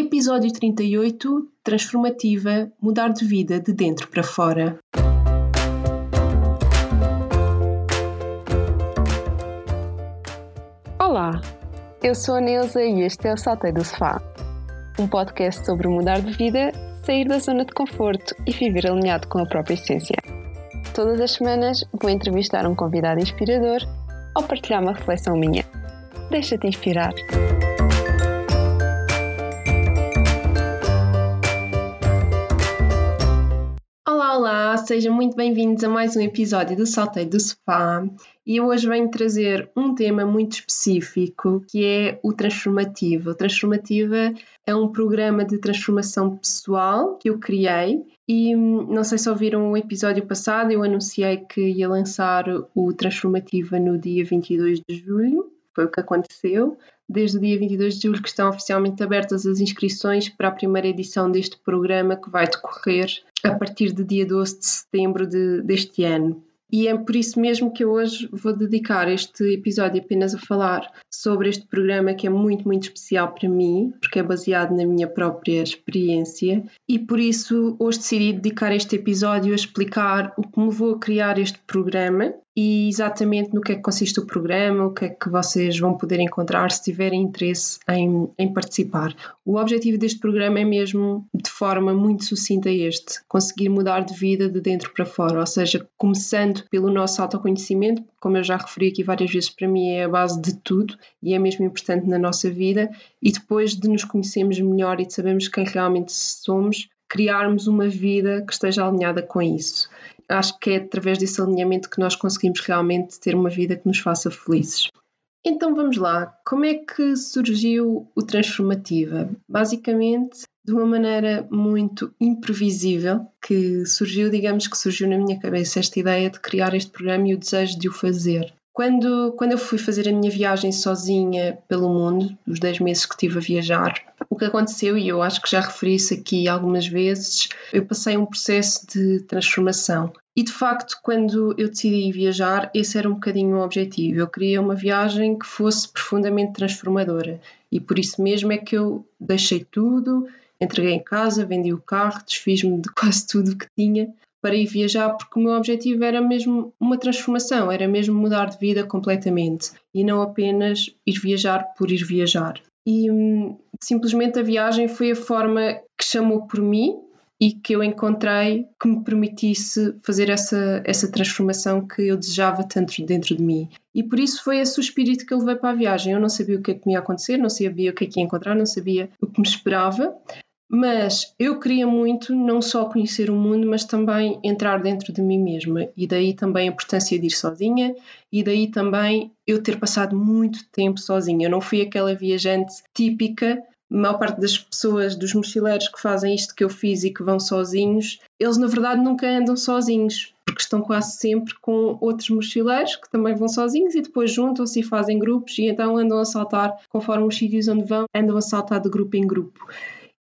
Episódio 38 Transformativa Mudar de vida de dentro para fora. Olá, eu sou a Neuza e este é o Saltei do Sofá um podcast sobre mudar de vida, sair da zona de conforto e viver alinhado com a própria essência. Todas as semanas vou entrevistar um convidado inspirador ou partilhar uma reflexão minha. Deixa-te inspirar! Sejam muito bem-vindos a mais um episódio do Salteio do Sofá e hoje venho trazer um tema muito específico que é o Transformativa. O Transformativa é um programa de transformação pessoal que eu criei e hum, não sei se ouviram o episódio passado, eu anunciei que ia lançar o Transformativa no dia 22 de julho, foi o que aconteceu. Desde o dia 22 de julho que estão oficialmente abertas as inscrições para a primeira edição deste programa que vai decorrer a partir do dia 12 de setembro de, deste ano. E é por isso mesmo que eu hoje vou dedicar este episódio apenas a falar sobre este programa que é muito, muito especial para mim, porque é baseado na minha própria experiência. E por isso hoje decidi dedicar este episódio a explicar o que me vou a criar este programa e exatamente no que é que consiste o programa, o que é que vocês vão poder encontrar se tiverem interesse em, em participar. O objetivo deste programa é mesmo, de forma muito sucinta, este: conseguir mudar de vida de dentro para fora, ou seja, começando pelo nosso autoconhecimento, como eu já referi aqui várias vezes, para mim é a base de tudo e é mesmo importante na nossa vida, e depois de nos conhecermos melhor e de sabermos quem realmente somos, criarmos uma vida que esteja alinhada com isso acho que é através desse alinhamento que nós conseguimos realmente ter uma vida que nos faça felizes. Então vamos lá, como é que surgiu o Transformativa? Basicamente, de uma maneira muito imprevisível, que surgiu, digamos que surgiu na minha cabeça esta ideia de criar este programa e o desejo de o fazer. Quando, quando eu fui fazer a minha viagem sozinha pelo mundo, os 10 meses que estive a viajar, o que aconteceu, e eu acho que já referi isso aqui algumas vezes, eu passei um processo de transformação. E de facto, quando eu decidi viajar, esse era um bocadinho o objetivo. Eu queria uma viagem que fosse profundamente transformadora. E por isso mesmo é que eu deixei tudo, entreguei em casa, vendi o carro, desfiz-me de quase tudo que tinha para ir viajar, porque o meu objetivo era mesmo uma transformação, era mesmo mudar de vida completamente e não apenas ir viajar por ir viajar. E hum, simplesmente a viagem foi a forma que chamou por mim e que eu encontrei que me permitisse fazer essa, essa transformação que eu desejava tanto dentro de mim. E por isso foi esse o espírito que eu levei para a viagem. Eu não sabia o que é que me ia acontecer, não sabia o que é que ia encontrar, não sabia o que me esperava, mas eu queria muito não só conhecer o mundo, mas também entrar dentro de mim mesma. E daí também a importância de ir sozinha, e daí também eu ter passado muito tempo sozinha. Eu não fui aquela viajante típica. A maior parte das pessoas, dos mochileiros que fazem isto que eu fiz e que vão sozinhos, eles na verdade nunca andam sozinhos, porque estão quase sempre com outros mochileiros que também vão sozinhos e depois juntam-se e fazem grupos e então andam a saltar conforme os sítios onde vão, andam a saltar de grupo em grupo.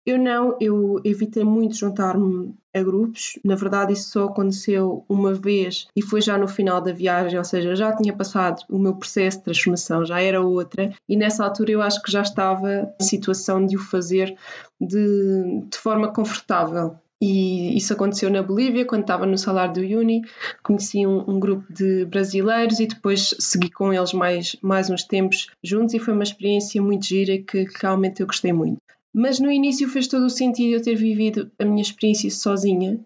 Eu não, eu evitei muito juntar-me a grupos. Na verdade, isso só aconteceu uma vez e foi já no final da viagem, ou seja, já tinha passado o meu processo de transformação, já era outra, e nessa altura eu acho que já estava em situação de o fazer de, de forma confortável. E isso aconteceu na Bolívia, quando estava no salário do Uni. Conheci um, um, grupo de brasileiros e depois segui com eles mais, mais uns tempos juntos e foi uma experiência muito gira que realmente eu gostei muito. Mas no início fez todo o sentido eu ter vivido a minha experiência sozinha,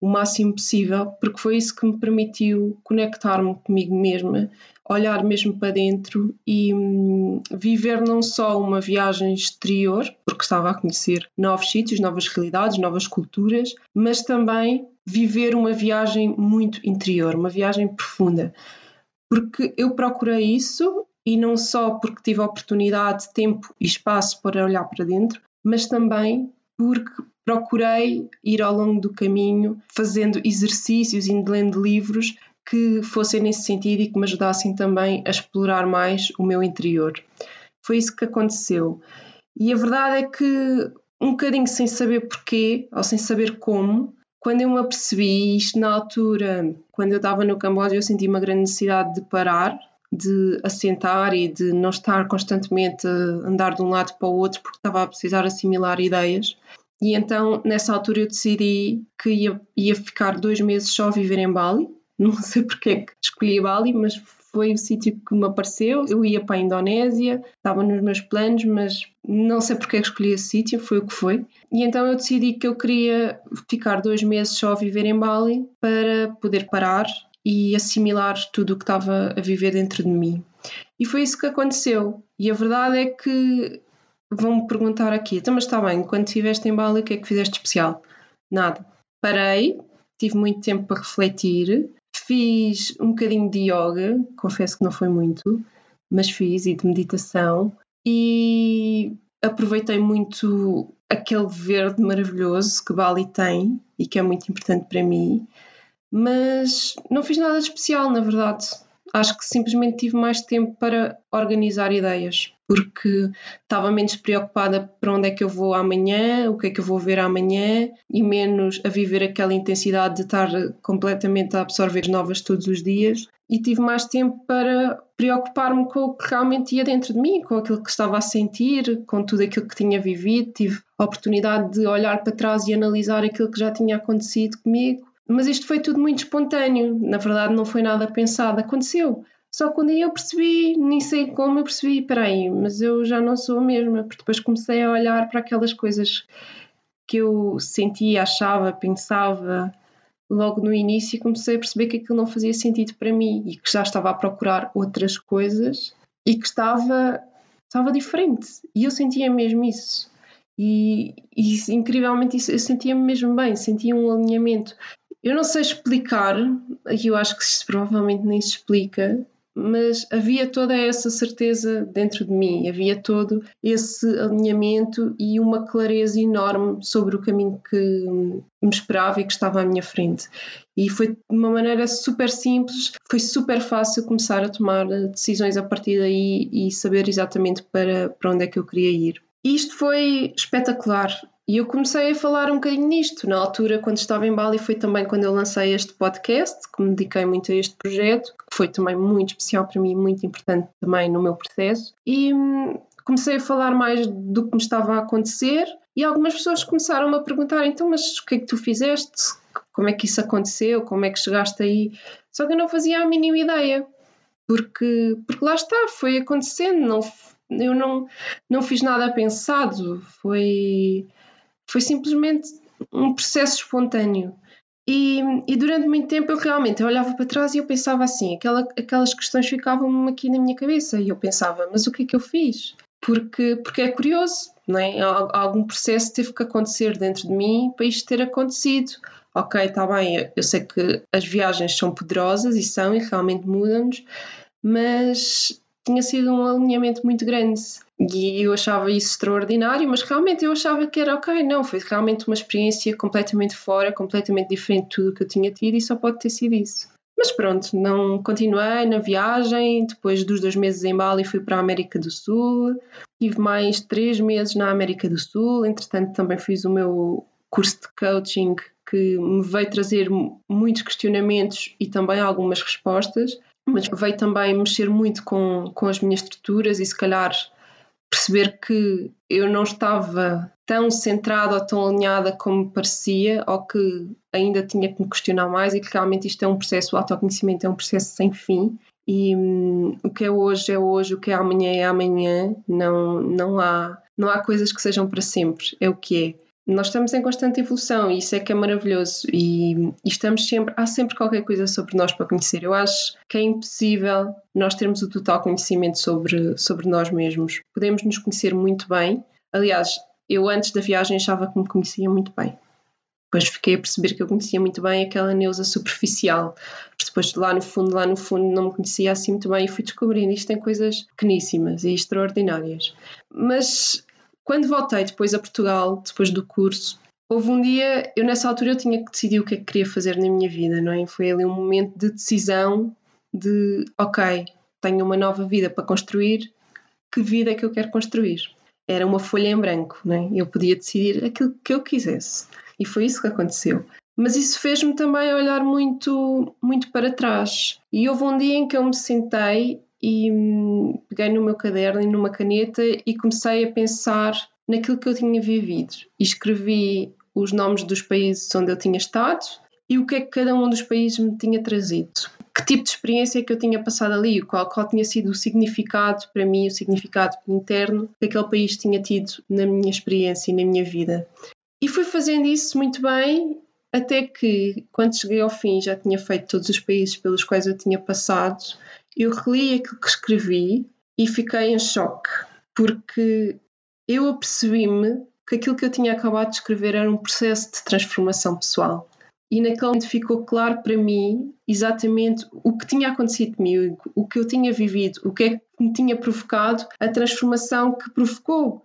o máximo possível, porque foi isso que me permitiu conectar-me comigo mesma, olhar mesmo para dentro e hum, viver não só uma viagem exterior, porque estava a conhecer novos sítios, novas realidades, novas culturas, mas também viver uma viagem muito interior, uma viagem profunda. Porque eu procurei isso e não só porque tive a oportunidade, tempo e espaço para olhar para dentro, mas também porque procurei ir ao longo do caminho fazendo exercícios e lendo livros que fossem nesse sentido e que me ajudassem também a explorar mais o meu interior. Foi isso que aconteceu. E a verdade é que, um bocadinho sem saber porquê ou sem saber como, quando eu me apercebi, isto na altura, quando eu estava no Camboja, eu senti uma grande necessidade de parar de assentar e de não estar constantemente a andar de um lado para o outro porque estava a precisar assimilar ideias. E então, nessa altura, eu decidi que ia, ia ficar dois meses só a viver em Bali. Não sei porque é que escolhi Bali, mas foi o sítio que me apareceu. Eu ia para a Indonésia, estava nos meus planos, mas não sei porque é que escolhi esse sítio, foi o que foi. E então eu decidi que eu queria ficar dois meses só a viver em Bali para poder parar e assimilar tudo o que estava a viver dentro de mim. E foi isso que aconteceu. E a verdade é que vão-me perguntar aqui, então, mas está bem, quando estiveste em Bali, o que é que fizeste especial? Nada. Parei, tive muito tempo para refletir, fiz um bocadinho de yoga, confesso que não foi muito, mas fiz, e de meditação, e aproveitei muito aquele verde maravilhoso que Bali tem e que é muito importante para mim mas não fiz nada de especial, na verdade. Acho que simplesmente tive mais tempo para organizar ideias, porque estava menos preocupada para onde é que eu vou amanhã, o que é que eu vou ver amanhã, e menos a viver aquela intensidade de estar completamente a absorver novas todos os dias. E tive mais tempo para preocupar-me com o que realmente ia dentro de mim, com aquilo que estava a sentir, com tudo aquilo que tinha vivido. Tive a oportunidade de olhar para trás e analisar aquilo que já tinha acontecido comigo mas isto foi tudo muito espontâneo, na verdade não foi nada pensado, aconteceu. Só quando eu percebi, nem sei como eu percebi, peraí, mas eu já não sou a mesma, porque depois comecei a olhar para aquelas coisas que eu sentia, achava, pensava logo no início e comecei a perceber que aquilo não fazia sentido para mim e que já estava a procurar outras coisas e que estava, estava diferente. E eu sentia mesmo isso. E, e incrivelmente isso, eu sentia-me mesmo bem, sentia um alinhamento. Eu não sei explicar, e eu acho que isso provavelmente nem se explica, mas havia toda essa certeza dentro de mim, havia todo esse alinhamento e uma clareza enorme sobre o caminho que me esperava e que estava à minha frente. E foi de uma maneira super simples, foi super fácil começar a tomar decisões a partir daí e saber exatamente para, para onde é que eu queria ir. Isto foi espetacular. E eu comecei a falar um bocadinho nisto. Na altura, quando estava em Bali, foi também quando eu lancei este podcast, que me dediquei muito a este projeto, que foi também muito especial para mim, muito importante também no meu processo. E hum, comecei a falar mais do que me estava a acontecer e algumas pessoas começaram-me a perguntar: então, mas o que é que tu fizeste? Como é que isso aconteceu? Como é que chegaste aí? Só que eu não fazia a mínima ideia, porque, porque lá está, foi acontecendo, não, eu não, não fiz nada pensado, foi foi simplesmente um processo espontâneo. E, e, durante muito tempo eu realmente eu olhava para trás e eu pensava assim, aquela, aquelas questões ficavam aqui na minha cabeça e eu pensava, mas o que é que eu fiz? Porque, porque é curioso, não é? Algum processo teve que acontecer dentro de mim para isto ter acontecido. Ok, está bem, eu sei que as viagens são poderosas e são e realmente mudam-nos, mas tinha sido um alinhamento muito grande e eu achava isso extraordinário, mas realmente eu achava que era ok, não, foi realmente uma experiência completamente fora, completamente diferente de tudo que eu tinha tido e só pode ter sido isso. Mas pronto, não continuei na viagem. Depois dos dois meses em Bali, fui para a América do Sul. Tive mais três meses na América do Sul. Entretanto, também fiz o meu curso de coaching que me veio trazer muitos questionamentos e também algumas respostas mas veio também mexer muito com, com as minhas estruturas e se calhar perceber que eu não estava tão centrada ou tão alinhada como parecia ou que ainda tinha que me questionar mais e que realmente isto é um processo, o autoconhecimento é um processo sem fim. E hum, o que é hoje é hoje, o que é amanhã é amanhã, não, não, há, não há coisas que sejam para sempre, é o que é nós estamos em constante evolução e isso é que é maravilhoso e, e, estamos sempre, há sempre qualquer coisa sobre nós para conhecer. Eu acho que é impossível nós termos o total conhecimento sobre, sobre nós mesmos. Podemos nos conhecer muito bem. Aliás, eu antes da viagem achava que me conhecia muito bem. Depois fiquei a perceber que eu conhecia muito bem aquela Neuza superficial. Depois, lá no fundo, lá no fundo, não me conhecia assim muito bem e fui descobrindo isto tem coisas pequeníssimas e extraordinárias. Mas quando voltei depois a Portugal, depois do curso, houve um dia, eu nessa altura eu tinha que decidir o que é que queria fazer na minha vida, não é? Foi ali um momento de decisão de, ok, tenho uma nova vida para construir, que vida é que eu quero construir? Era uma folha em branco, não é? Eu podia decidir aquilo que eu quisesse. E foi isso que aconteceu. Mas isso fez-me também olhar muito, muito para trás. E houve um dia em que eu me sentei e hum, peguei no meu caderno e numa caneta e comecei a pensar naquilo que eu tinha vivido. E escrevi os nomes dos países onde eu tinha estado e o que é que cada um dos países me tinha trazido. Que tipo de experiência é que eu tinha passado ali, qual, qual tinha sido o significado para mim, o significado interno que aquele país tinha tido na minha experiência e na minha vida. E fui fazendo isso muito bem, até que, quando cheguei ao fim, já tinha feito todos os países pelos quais eu tinha passado, eu reli aquilo que escrevi e fiquei em choque, porque eu apercebi-me que aquilo que eu tinha acabado de escrever era um processo de transformação pessoal. E naquele momento ficou claro para mim exatamente o que tinha acontecido comigo, o que eu tinha vivido, o que é que me tinha provocado a transformação que provocou.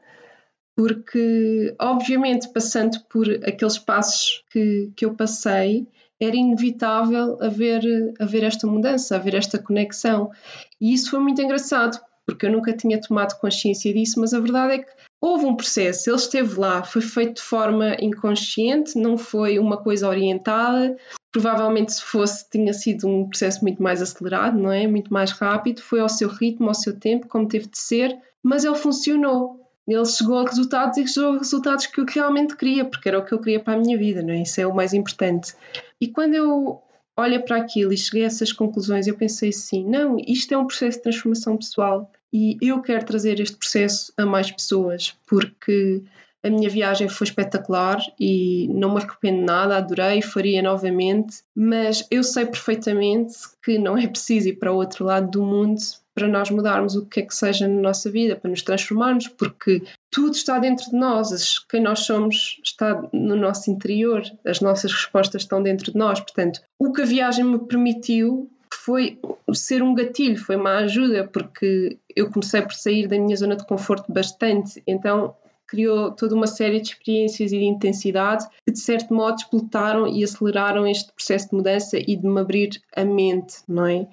Porque, obviamente, passando por aqueles passos que, que eu passei, era inevitável haver, haver esta mudança, haver esta conexão. E isso foi muito engraçado, porque eu nunca tinha tomado consciência disso, mas a verdade é que houve um processo, ele esteve lá, foi feito de forma inconsciente, não foi uma coisa orientada. Provavelmente, se fosse, tinha sido um processo muito mais acelerado, não é? Muito mais rápido, foi ao seu ritmo, ao seu tempo, como teve de ser, mas ele funcionou. Ele chegou a resultados e chegou a resultados que eu realmente queria, porque era o que eu queria para a minha vida, não é? Isso é o mais importante. E quando eu olho para aquilo e cheguei a essas conclusões, eu pensei assim: não, isto é um processo de transformação pessoal e eu quero trazer este processo a mais pessoas, porque a minha viagem foi espetacular e não me arrependo nada, adorei, faria novamente, mas eu sei perfeitamente que não é preciso ir para o outro lado do mundo para nós mudarmos o que é que seja na nossa vida, para nos transformarmos, porque tudo está dentro de nós, quem nós somos está no nosso interior, as nossas respostas estão dentro de nós. Portanto, o que a viagem me permitiu foi ser um gatilho, foi uma ajuda, porque eu comecei por sair da minha zona de conforto bastante, então criou toda uma série de experiências e de intensidade que, de certo modo, explotaram e aceleraram este processo de mudança e de me abrir a mente, não é?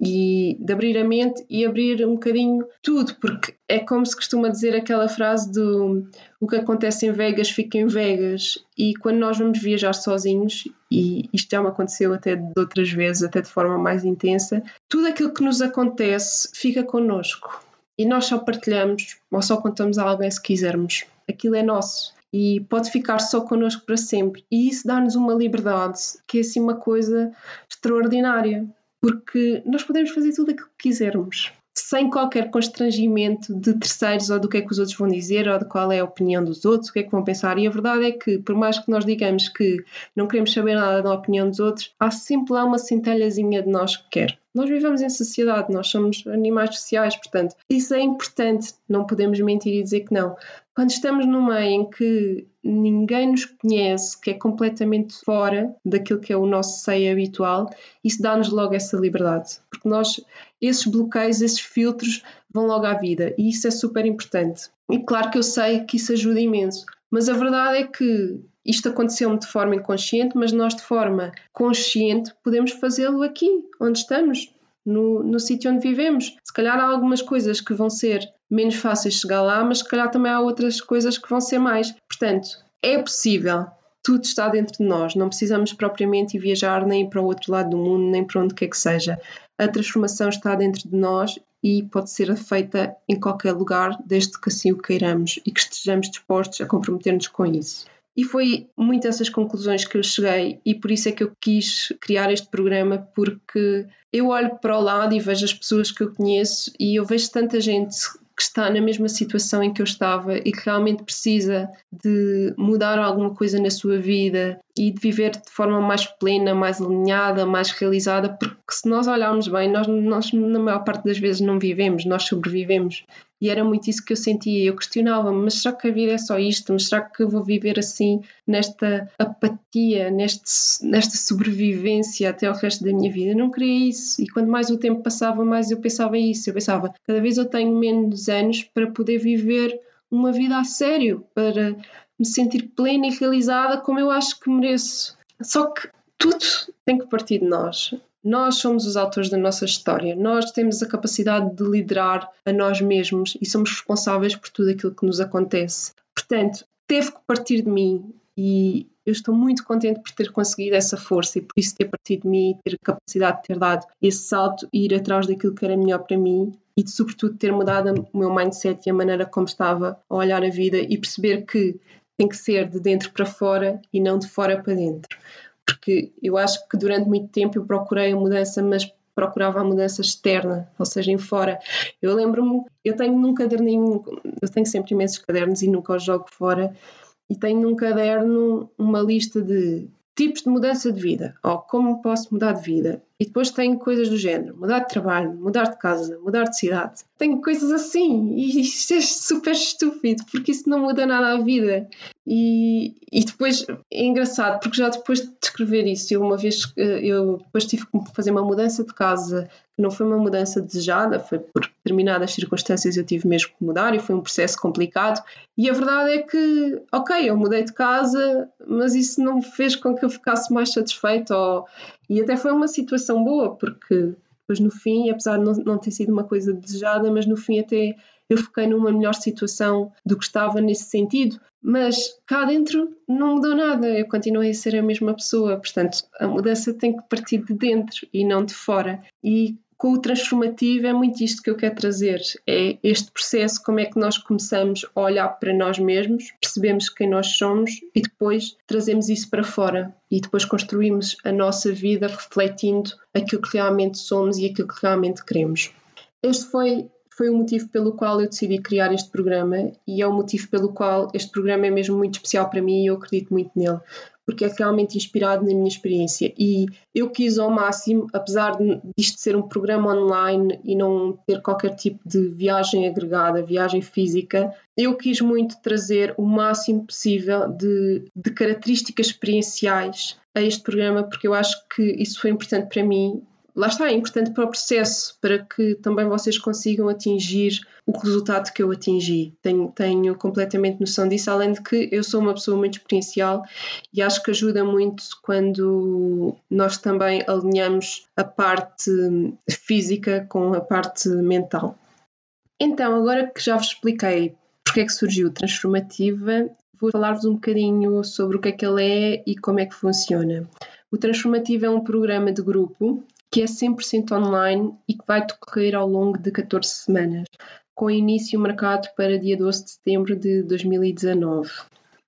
E de abrir a mente e abrir um bocadinho tudo, porque é como se costuma dizer aquela frase do o que acontece em Vegas fica em Vegas e quando nós vamos viajar sozinhos e isto já me aconteceu até de outras vezes, até de forma mais intensa, tudo aquilo que nos acontece fica connosco e nós só partilhamos ou só contamos a alguém se quisermos. Aquilo é nosso e pode ficar só connosco para sempre. E isso dá-nos uma liberdade que é assim uma coisa extraordinária porque nós podemos fazer tudo aquilo que quisermos, sem qualquer constrangimento de terceiros ou do que é que os outros vão dizer ou de qual é a opinião dos outros, o que é que vão pensar. E a verdade é que, por mais que nós digamos que não queremos saber nada da opinião dos outros, há sempre lá uma centelhazinha de nós que quer. Nós vivemos em sociedade, nós somos animais sociais, portanto, isso é importante, não podemos mentir e dizer que não. Quando estamos num meio em que ninguém nos conhece, que é completamente fora daquilo que é o nosso seio habitual, isso dá-nos logo essa liberdade, porque nós, esses bloqueios, esses filtros vão logo à vida e isso é super importante. E claro que eu sei que isso ajuda imenso, mas a verdade é que isto aconteceu-me de forma inconsciente, mas nós, de forma consciente, podemos fazê-lo aqui, onde estamos, no, no sítio onde vivemos. Se calhar há algumas coisas que vão ser menos fáceis de chegar lá, mas se calhar também há outras coisas que vão ser mais. Portanto, é possível. Tudo está dentro de nós. Não precisamos propriamente viajar nem para o outro lado do mundo, nem para onde quer que seja. A transformação está dentro de nós e pode ser feita em qualquer lugar, desde que assim o queiramos e que estejamos dispostos a comprometer-nos com isso. E foi muito essas conclusões que eu cheguei, e por isso é que eu quis criar este programa, porque eu olho para o lado e vejo as pessoas que eu conheço e eu vejo tanta gente que está na mesma situação em que eu estava e que realmente precisa de mudar alguma coisa na sua vida e de viver de forma mais plena, mais alinhada, mais realizada, porque se nós olharmos bem, nós, nós na maior parte das vezes não vivemos, nós sobrevivemos. E era muito isso que eu sentia. Eu questionava-me, mas será que a vida é só isto? Mas será que eu vou viver assim, nesta apatia, neste, nesta sobrevivência até o resto da minha vida? Eu não queria isso. E quanto mais o tempo passava, mais eu pensava isso. Eu pensava, cada vez eu tenho menos anos para poder viver uma vida a sério, para me sentir plena e realizada como eu acho que mereço. Só que tudo tem que partir de nós. Nós somos os autores da nossa história, nós temos a capacidade de liderar a nós mesmos e somos responsáveis por tudo aquilo que nos acontece. Portanto, teve que partir de mim e eu estou muito contente por ter conseguido essa força e por isso ter partido de mim, ter capacidade de ter dado esse salto e ir atrás daquilo que era melhor para mim e de, sobretudo, ter mudado o meu mindset e a maneira como estava a olhar a vida e perceber que tem que ser de dentro para fora e não de fora para dentro. Porque eu acho que durante muito tempo eu procurei a mudança, mas procurava a mudança externa, ou seja, em fora. Eu lembro-me, eu tenho num caderninho, eu tenho sempre imensos cadernos e nunca os jogo fora, e tenho num caderno uma lista de tipos de mudança de vida, ou como posso mudar de vida. E depois tenho coisas do género: mudar de trabalho, mudar de casa, mudar de cidade. Tenho coisas assim, e isto é super estúpido, porque isso não muda nada a vida. E, e depois é engraçado, porque já depois de escrever isso, eu uma vez eh, eu depois tive que fazer uma mudança de casa, que não foi uma mudança desejada, foi por determinadas circunstâncias eu tive mesmo que mudar e foi um processo complicado. E a verdade é que, ok, eu mudei de casa, mas isso não fez com que eu ficasse mais satisfeita ou, e até foi uma situação boa, porque depois no fim, apesar de não, não ter sido uma coisa desejada, mas no fim até eu fiquei numa melhor situação do que estava nesse sentido. Mas cá dentro não mudou nada, eu continuei a ser a mesma pessoa, portanto a mudança tem que partir de dentro e não de fora. E com o transformativo é muito isto que eu quero trazer, é este processo, como é que nós começamos a olhar para nós mesmos, percebemos quem nós somos e depois trazemos isso para fora e depois construímos a nossa vida refletindo aquilo que realmente somos e aquilo que realmente queremos. Este foi foi o motivo pelo qual eu decidi criar este programa e é o motivo pelo qual este programa é mesmo muito especial para mim e eu acredito muito nele, porque é realmente inspirado na minha experiência. E eu quis ao máximo, apesar de ser um programa online e não ter qualquer tipo de viagem agregada, viagem física, eu quis muito trazer o máximo possível de, de características experienciais a este programa, porque eu acho que isso foi importante para mim lá está, é importante para o processo, para que também vocês consigam atingir o resultado que eu atingi. Tenho, tenho completamente noção disso, além de que eu sou uma pessoa muito experiencial e acho que ajuda muito quando nós também alinhamos a parte física com a parte mental. Então, agora que já vos expliquei porque é que surgiu Transformativa, vou falar-vos um bocadinho sobre o que é que ele é e como é que funciona. O Transformativo é um programa de grupo que é 100% online e que vai decorrer ao longo de 14 semanas, com início marcado para dia 12 de setembro de 2019.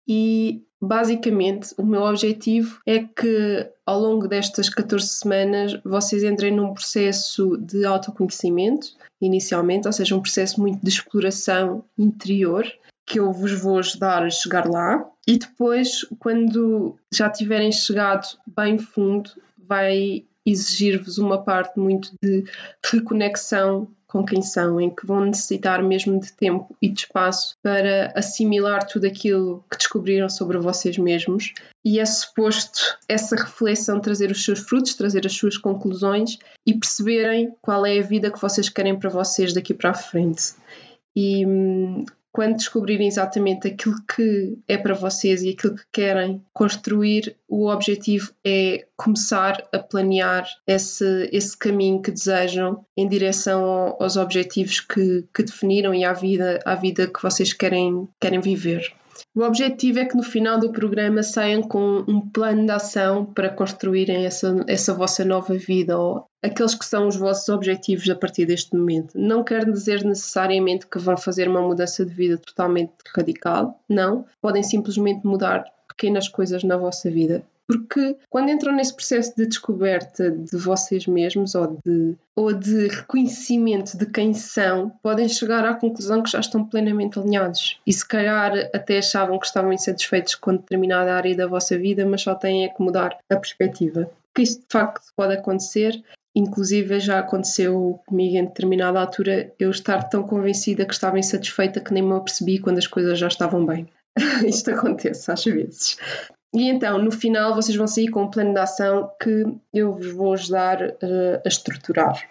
E basicamente o meu objetivo é que ao longo destas 14 semanas vocês entrem num processo de autoconhecimento, inicialmente, ou seja, um processo muito de exploração interior, que eu vos vou ajudar a chegar lá. E depois, quando já tiverem chegado bem fundo, vai exigir-vos uma parte muito de reconexão com quem são, em que vão necessitar mesmo de tempo e de espaço para assimilar tudo aquilo que descobriram sobre vocês mesmos. E é suposto essa reflexão trazer os seus frutos, trazer as suas conclusões e perceberem qual é a vida que vocês querem para vocês daqui para a frente. E hum, quando descobrirem exatamente aquilo que é para vocês e aquilo que querem construir, o objetivo é começar a planear esse, esse caminho que desejam em direção aos objetivos que, que definiram e à vida, à vida que vocês querem, querem viver. O objetivo é que no final do programa saiam com um plano de ação para construírem essa, essa vossa nova vida ou aqueles que são os vossos objetivos a partir deste momento. Não quer dizer necessariamente que vão fazer uma mudança de vida totalmente radical, não. Podem simplesmente mudar pequenas coisas na vossa vida. Porque quando entram nesse processo de descoberta de vocês mesmos ou de, ou de reconhecimento de quem são, podem chegar à conclusão que já estão plenamente alinhados. E se calhar até achavam que estavam insatisfeitos com determinada área da vossa vida, mas só têm é que mudar a perspectiva. Que isso de facto pode acontecer Inclusive já aconteceu comigo em determinada altura eu estar tão convencida que estava insatisfeita que nem me apercebi quando as coisas já estavam bem. Isto acontece às vezes. E então, no final, vocês vão sair com um plano de ação que eu vos vou ajudar uh, a estruturar.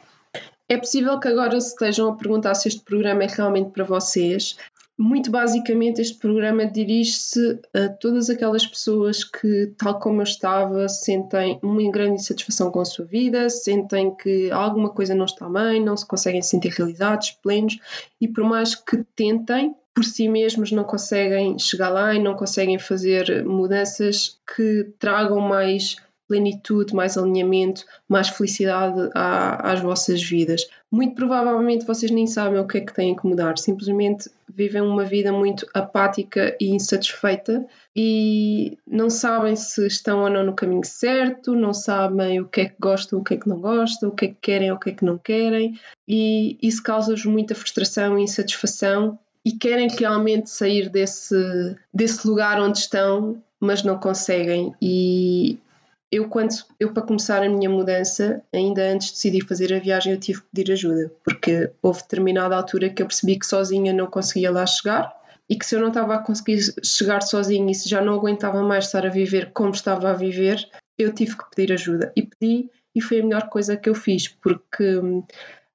É possível que agora se estejam a perguntar se este programa é realmente para vocês. Muito basicamente, este programa dirige-se a todas aquelas pessoas que, tal como eu estava, sentem uma grande insatisfação com a sua vida, sentem que alguma coisa não está bem, não se conseguem sentir realizados, plenos, e por mais que tentem, por si mesmos não conseguem chegar lá e não conseguem fazer mudanças que tragam mais plenitude, mais alinhamento, mais felicidade à, às vossas vidas. Muito provavelmente vocês nem sabem o que é que têm que mudar, simplesmente vivem uma vida muito apática e insatisfeita e não sabem se estão ou não no caminho certo, não sabem o que é que gostam, o que é que não gostam, o que é que querem, o que é que não querem, e isso causa-vos muita frustração e insatisfação e querem realmente sair desse, desse lugar onde estão, mas não conseguem. E eu quando eu para começar a minha mudança, ainda antes de decidir fazer a viagem, eu tive que pedir ajuda, porque houve determinada altura que eu percebi que sozinha não conseguia lá chegar e que se eu não estava a conseguir chegar sozinha e se já não aguentava mais estar a viver como estava a viver, eu tive que pedir ajuda. E pedi e foi a melhor coisa que eu fiz, porque hum,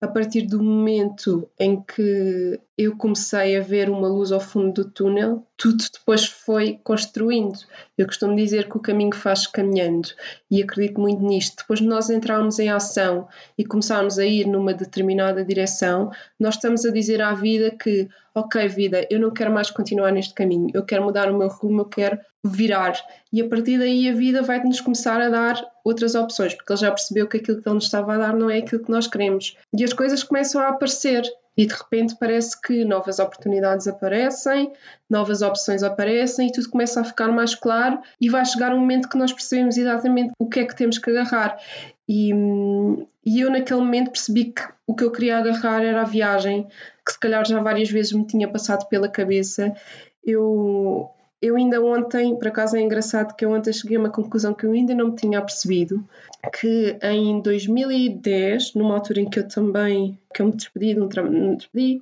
a partir do momento em que eu comecei a ver uma luz ao fundo do túnel, tudo depois foi construindo. Eu costumo dizer que o caminho faz caminhando e acredito muito nisto. Depois de nós entrarmos em ação e começarmos a ir numa determinada direção, nós estamos a dizer à vida que, ok, vida, eu não quero mais continuar neste caminho, eu quero mudar o meu rumo, eu quero virar. E a partir daí a vida vai-nos começar a dar outras opções, porque ele já percebeu que aquilo que ele nos estava a dar não é aquilo que nós queremos. E as coisas começam a aparecer. E de repente parece que novas oportunidades aparecem, novas opções aparecem e tudo começa a ficar mais claro e vai chegar um momento que nós percebemos exatamente o que é que temos que agarrar. E, e eu naquele momento percebi que o que eu queria agarrar era a viagem, que se calhar já várias vezes me tinha passado pela cabeça. Eu, eu ainda ontem, por acaso é engraçado que eu ontem cheguei a uma conclusão que eu ainda não me tinha percebido, que em 2010, numa altura em que eu também, que eu me despedi de um trabalho, despedi,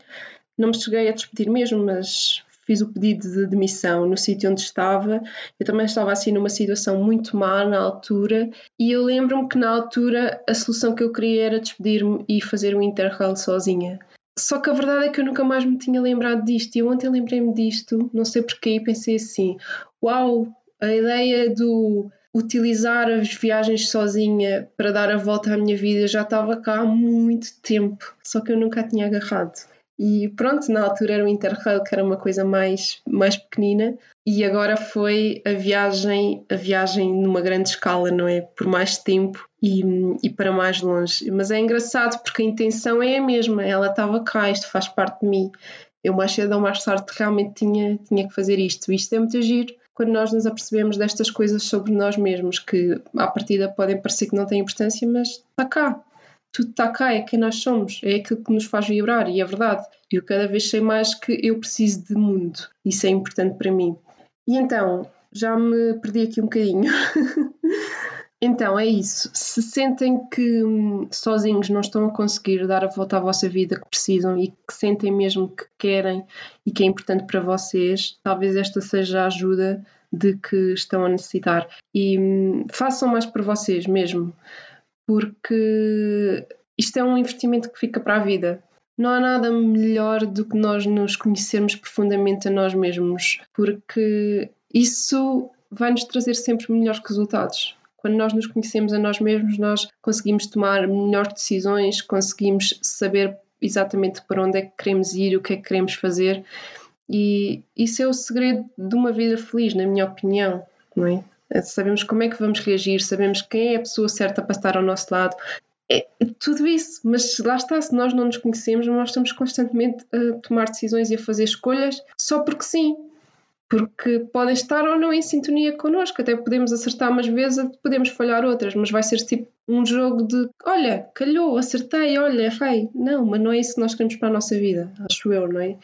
não me cheguei a despedir mesmo, mas fiz o pedido de demissão no sítio onde estava. Eu também estava assim numa situação muito má na altura e eu lembro-me que na altura a solução que eu queria era despedir-me e fazer um interrail sozinha. Só que a verdade é que eu nunca mais me tinha lembrado disto e ontem lembrei-me disto, não sei porquê, e pensei assim: uau, a ideia do utilizar as viagens sozinha para dar a volta à minha vida já estava cá há muito tempo, só que eu nunca a tinha agarrado. E pronto, na altura era o Interrail, que era uma coisa mais, mais pequenina, e agora foi a viagem, a viagem numa grande escala, não é? Por mais tempo e, e para mais longe. Mas é engraçado porque a intenção é a mesma, ela estava cá, isto faz parte de mim. Eu mais cedo ou mais tarde realmente tinha, tinha que fazer isto. Isto é muito giro quando nós nos apercebemos destas coisas sobre nós mesmos, que à partida podem parecer que não têm importância, mas está cá. Tudo está cá, é quem nós somos, é aquilo que nos faz vibrar e é verdade. Eu cada vez sei mais que eu preciso de mundo. Isso é importante para mim. E então, já me perdi aqui um bocadinho. Então é isso. Se sentem que hum, sozinhos não estão a conseguir dar a volta à vossa vida que precisam e que sentem mesmo que querem e que é importante para vocês, talvez esta seja a ajuda de que estão a necessitar. E hum, façam mais por vocês mesmo, porque isto é um investimento que fica para a vida. Não há nada melhor do que nós nos conhecermos profundamente a nós mesmos, porque isso vai nos trazer sempre melhores resultados. Quando nós nos conhecemos a nós mesmos, nós conseguimos tomar melhores decisões, conseguimos saber exatamente para onde é que queremos ir, o que é que queremos fazer. E isso é o segredo de uma vida feliz, na minha opinião, não é? É sabemos como é que vamos reagir, sabemos quem é a pessoa certa para estar ao nosso lado. É tudo isso, mas lá está, se nós não nos conhecemos, nós estamos constantemente a tomar decisões e a fazer escolhas só porque sim, porque podem estar ou não em sintonia connosco, até podemos acertar umas vezes, podemos falhar outras, mas vai ser tipo um jogo de olha, calhou, acertei, olha, errei. Não, mas não é isso que nós queremos para a nossa vida, acho eu, não é?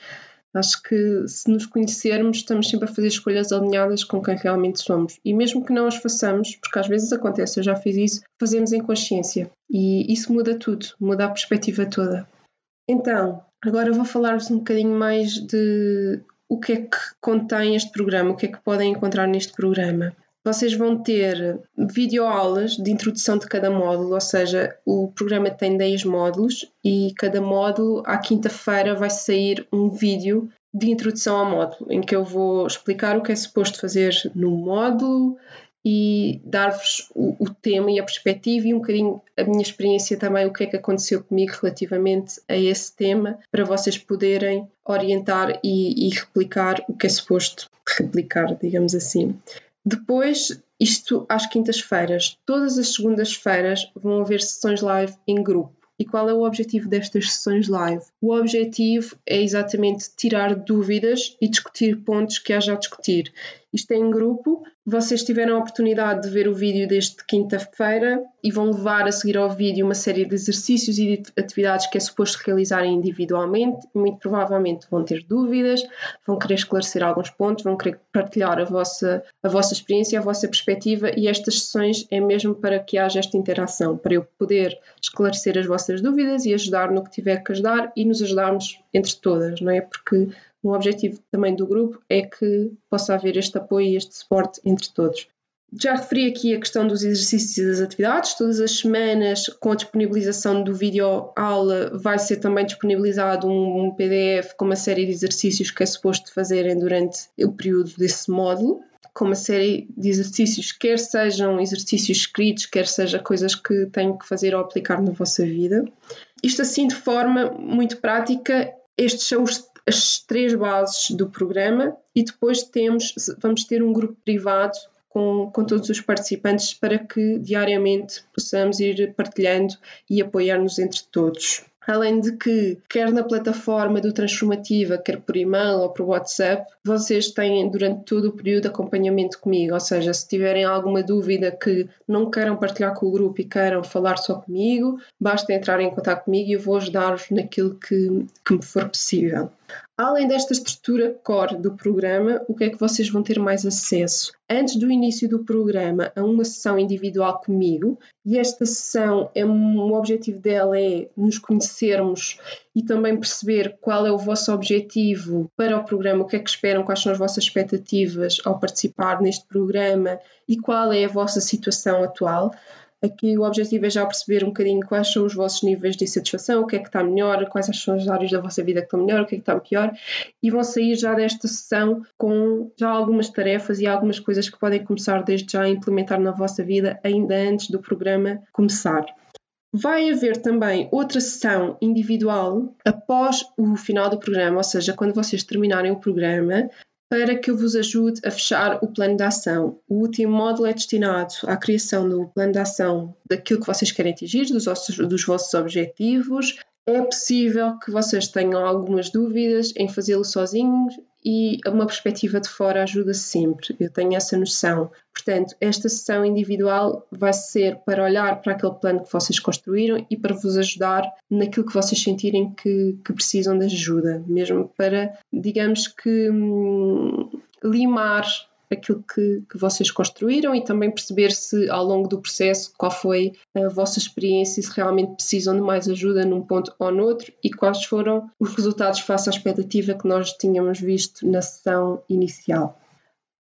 Acho que se nos conhecermos, estamos sempre a fazer escolhas alinhadas com quem realmente somos. E mesmo que não as façamos, porque às vezes acontece, eu já fiz isso, fazemos em consciência. E isso muda tudo, muda a perspectiva toda. Então, agora vou falar-vos um bocadinho mais de o que é que contém este programa, o que é que podem encontrar neste programa. Vocês vão ter videoaulas de introdução de cada módulo, ou seja, o programa tem 10 módulos e cada módulo, à quinta-feira, vai sair um vídeo de introdução ao módulo, em que eu vou explicar o que é suposto fazer no módulo e dar-vos o, o, tema e a perspectiva e um bocadinho a minha experiência também, o que é que aconteceu comigo relativamente a esse tema, para vocês poderem orientar e, e replicar o que é suposto replicar, digamos assim. Depois, isto às quintas-feiras. Todas as segundas-feiras vão haver sessões live em grupo. E qual é o objetivo destas sessões live? O objetivo é exatamente tirar dúvidas e discutir pontos que haja a discutir. Isto é em grupo. Vocês tiveram a oportunidade de ver o vídeo desde quinta-feira e vão levar a seguir ao vídeo uma série de exercícios e de atividades que é suposto realizarem individualmente. Muito provavelmente vão ter dúvidas, vão querer esclarecer alguns pontos, vão querer partilhar a vossa, a vossa experiência, a vossa perspectiva e estas sessões é mesmo para que haja esta interação, para eu poder esclarecer as vossas dúvidas e ajudar no que tiver que ajudar e nos ajudarmos entre todas, não é? Porque o objetivo também do grupo é que possa haver este apoio e este suporte entre todos. Já referi aqui a questão dos exercícios e das atividades. Todas as semanas, com a disponibilização do vídeo aula, vai ser também disponibilizado um, PDF com uma série de exercícios que é suposto fazerem durante o período desse módulo. Com uma série de exercícios, quer sejam exercícios escritos, quer seja coisas que tenham que fazer ou aplicar na vossa vida. Isto assim de forma muito prática, estes são os as três bases do programa e depois temos, vamos ter um grupo privado com, com todos os participantes para que diariamente possamos ir partilhando e apoiar-nos entre todos. Além de que, quer na plataforma do Transformativa, quer por e-mail ou por WhatsApp, vocês têm durante todo o período acompanhamento comigo. Ou seja, se tiverem alguma dúvida que não queiram partilhar com o grupo e queiram falar só comigo, basta entrar em contato comigo e eu vou ajudar-vos naquilo que, que me for possível. Além desta estrutura core do programa, o que é que vocês vão ter mais acesso? Antes do início do programa, a uma sessão individual comigo, e esta sessão, é um, o objetivo dela é nos conhecermos e também perceber qual é o vosso objetivo para o programa, o que é que esperam, quais são as vossas expectativas ao participar neste programa e qual é a vossa situação atual. Aqui o objetivo é já perceber um bocadinho quais são os vossos níveis de insatisfação, o que é que está melhor, quais são as áreas da vossa vida que estão melhor, o que é que está pior, e vão sair já desta sessão com já algumas tarefas e algumas coisas que podem começar desde já a implementar na vossa vida ainda antes do programa começar. Vai haver também outra sessão individual após o final do programa, ou seja, quando vocês terminarem o programa, para que eu vos ajude a fechar o plano de ação. O último módulo é destinado à criação do plano de ação daquilo que vocês querem atingir, dos, vossos, dos vossos objetivos. É possível que vocês tenham algumas dúvidas em fazê-lo sozinhos e uma perspectiva de fora ajuda sempre, eu tenho essa noção. Portanto, esta sessão individual vai ser para olhar para aquele plano que vocês construíram e para vos ajudar naquilo que vocês sentirem que, que precisam de ajuda, mesmo para, digamos que, hum, limar aquilo que, que, vocês construíram e também perceber se ao longo do processo qual foi a vossa experiência se realmente precisam de mais ajuda num ponto ou no outro e quais foram os resultados face à expectativa que nós tínhamos visto na sessão inicial.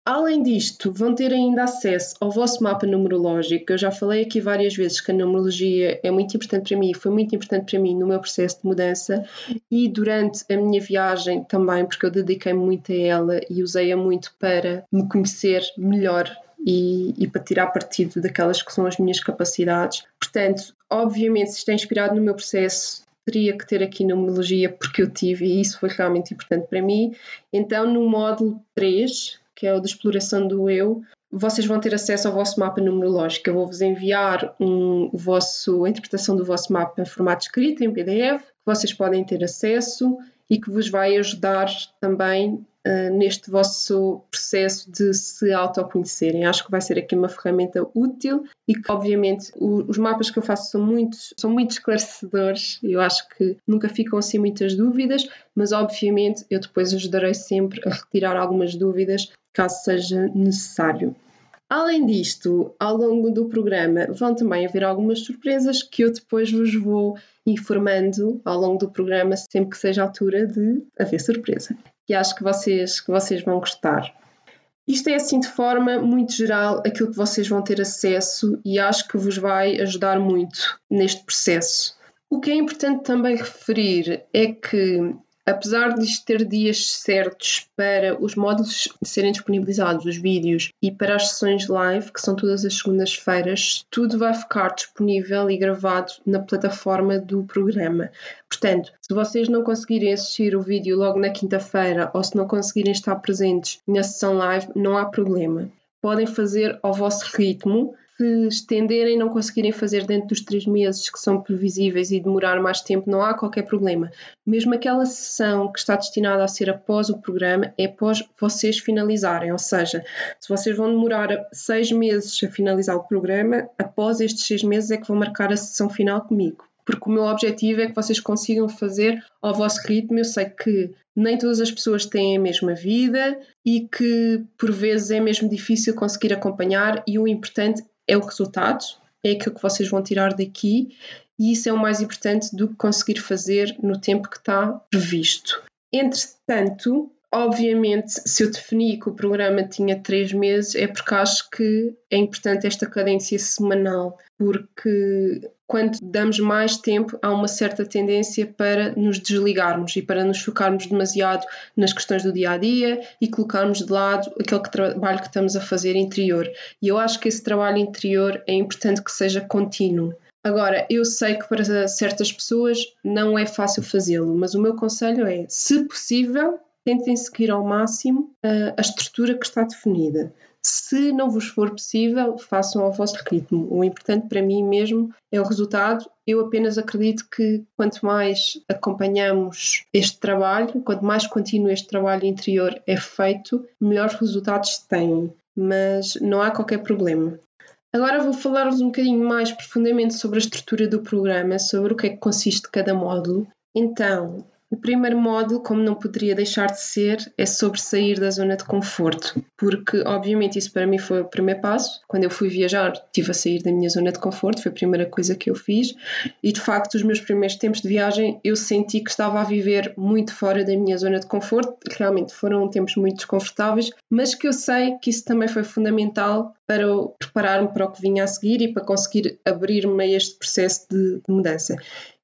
Além disto, vão ter ainda acesso ao vosso mapa numerológico. Eu já falei aqui várias vezes que a numerologia é muito importante para mim, foi muito importante para mim no meu processo de mudança e durante a minha viagem também, porque eu dediquei muito a ela e usei-a muito para me conhecer melhor e, e, para tirar partido daquelas que são as minhas capacidades. Portanto, obviamente, se está inspirado no meu processo, teria que ter aqui numerologia porque eu tive e isso foi realmente importante para mim. Então, no módulo 3, que é o de exploração do eu, vocês vão ter acesso ao vosso mapa numerológico. Eu vou-vos enviar um, vosso, a interpretação do vosso mapa em formato escrito, em PDF, que vocês podem ter acesso e que vos vai ajudar também uh, neste vosso processo de se autoconhecerem. Acho que vai ser aqui uma ferramenta útil e que, obviamente, o, os mapas que eu faço são muito, são muito esclarecedores. Eu acho que nunca ficam assim muitas dúvidas, mas, obviamente, eu depois ajudarei sempre a retirar algumas dúvidas caso seja necessário. Além disto, ao longo do programa vão também haver algumas surpresas que eu depois vos vou informando ao longo do programa, sempre que seja a altura de haver surpresa. E acho que vocês, que vocês vão gostar. Isto é assim de forma muito geral aquilo que vocês vão ter acesso e acho que vos vai ajudar muito neste processo. O que é importante também referir é que Apesar de ter dias certos para os módulos serem disponibilizados, os vídeos, e para as sessões live, que são todas as segundas-feiras, tudo vai ficar disponível e gravado na plataforma do programa. Portanto, se vocês não conseguirem assistir o vídeo logo na quinta-feira ou se não conseguirem estar presentes na sessão live, não há problema. Podem fazer ao vosso ritmo se estenderem e não conseguirem fazer dentro dos três meses que são previsíveis e demorar mais tempo, não há qualquer problema. Mesmo aquela sessão que está destinada a ser após o programa, é após vocês finalizarem. Ou seja, se vocês vão demorar seis meses a finalizar o programa, após estes seis meses é que vão marcar a sessão final comigo porque o meu objetivo é que vocês consigam fazer ao vosso ritmo. Eu sei que nem todas as pessoas têm a mesma vida e que por vezes é mesmo difícil conseguir acompanhar, e o importante é o resultado, é aquilo que vocês vão tirar daqui e isso é o mais importante do que conseguir fazer no tempo que está previsto. Entretanto, obviamente, se eu defini que o programa tinha três meses, é porque acho que é importante esta cadência semanal, porque quando damos mais tempo, há uma certa tendência para nos desligarmos e para nos focarmos demasiado nas questões do dia a dia e colocarmos de lado aquele trabalho que estamos a fazer interior. E eu acho que esse trabalho interior é importante que seja contínuo. Agora, eu sei que para certas pessoas não é fácil fazê-lo, mas o meu conselho é, se possível, tentem seguir ao máximo a estrutura que está definida. Se não vos for possível, façam ao vosso ritmo. O importante para mim mesmo é o resultado. Eu apenas acredito que quanto mais acompanhamos este trabalho, quanto mais contínuo este trabalho interior é feito, melhores resultados se têm. Mas não há qualquer problema. Agora vou falar-vos um bocadinho mais profundamente sobre a estrutura do programa, sobre o que é que consiste cada módulo. Então, o primeiro módulo, como não poderia deixar de ser, é sobre sair da zona de conforto, porque obviamente isso para mim foi o primeiro passo. Quando eu fui viajar, tive a sair da minha zona de conforto, foi a primeira coisa que eu fiz, e de facto, os meus primeiros tempos de viagem eu senti que estava a viver muito fora da minha zona de conforto. Realmente foram tempos muito desconfortáveis, mas que eu sei que isso também foi fundamental para preparar-me para o que vinha a seguir e para conseguir abrir-me a este processo de, de mudança.